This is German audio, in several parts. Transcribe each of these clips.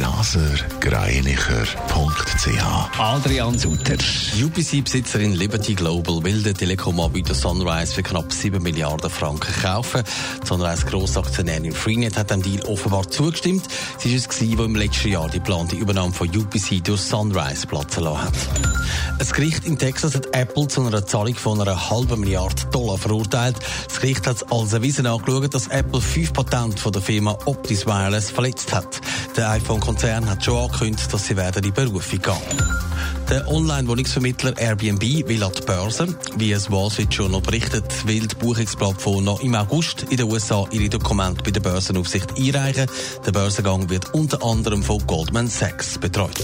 blasergreinicher.ch Adrian Sutter. UPC-Besitzerin Liberty Global will den Telekom-Anbieter Sunrise für knapp 7 Milliarden Franken kaufen. Die Sunrise Grossaktionärin Freenet hat dem Deal offenbar zugestimmt. Sie ist es gewesen, die im letzten Jahr die geplante Übernahme von UPC durch Sunrise platzen lassen hat. Ein Gericht in Texas hat Apple zu einer Zahlung von einer halben Milliarde Dollar verurteilt. Das Gericht hat als erwiesen angeschaut, dass Apple fünf Patente von der Firma Optis Wireless verletzt hat. Der iPhone-Konzern hat schon angekündigt, dass sie werden in Berufung gehen. Der Online-Wohnungsvermittler Airbnb will an die Börse. Wie es Wall Street Journal berichtet, will die Buchungsplattform noch im August in den USA ihre Dokumente bei der Börsenaufsicht einreichen. Der Börsengang wird unter anderem von Goldman Sachs betreut.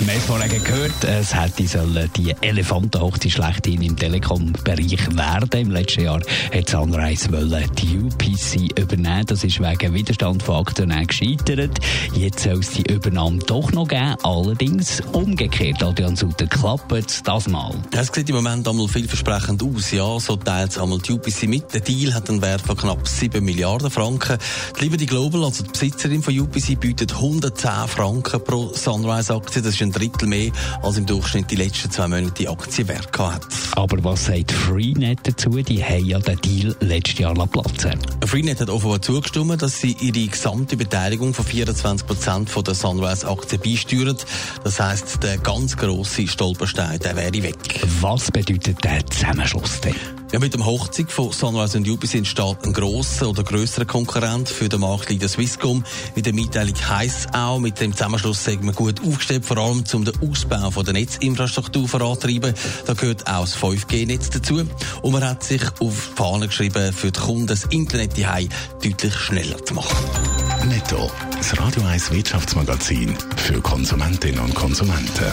Vorhin gehört, es hätte sollen die Elefantenhochzeit schlechthin im Telekom-Bereich werden. Im letzten Jahr hat Sunrise wollen die UPC übernehmen. Das ist wegen Widerstand von Aktionären gescheitert. Jetzt soll es die Übernahme doch noch geben. Allerdings umgekehrt. Adrian Sutter, klappt das mal? Es sieht im Moment einmal vielversprechend aus. Ja, so teilt es einmal die UPC mit. Der Deal hat einen Wert von knapp 7 Milliarden Franken. Die Liberty Global, also die Besitzerin von UPC, bietet 110 Franken pro Sunrise-Aktie. Das ist ein Drittel mehr, als im Durchschnitt die letzten zwei Monate die Aktie wert hat. Aber was sagt Freenet dazu? Die haben ja den Deal letztes Jahr platzen Freenet hat offenbar zugestimmt, dass sie ihre gesamte Beteiligung von 24 Prozent von der Sunrise-Aktie beisteuern. Das heisst, der ganz grosse Stolperstein, der wäre weg. Was bedeutet der Zusammenschluss denn? Ja, mit dem Hochzug von Sunrise und UBC entsteht ein grosser oder grösserer Konkurrent für den Marktleader Swisscom. In der Mitteilung heisst auch, mit dem Zusammenschluss sind wir gut aufgestellt, vor allem um den Ausbau von der Netzinfrastruktur vorantreiben. Da gehört auch das 5G-Netz dazu. Und man hat sich auf die Fahne geschrieben, für die Kunden das Internet die deutlich schneller zu machen. Netto, das Radio 1 Wirtschaftsmagazin für Konsumentinnen und Konsumenten.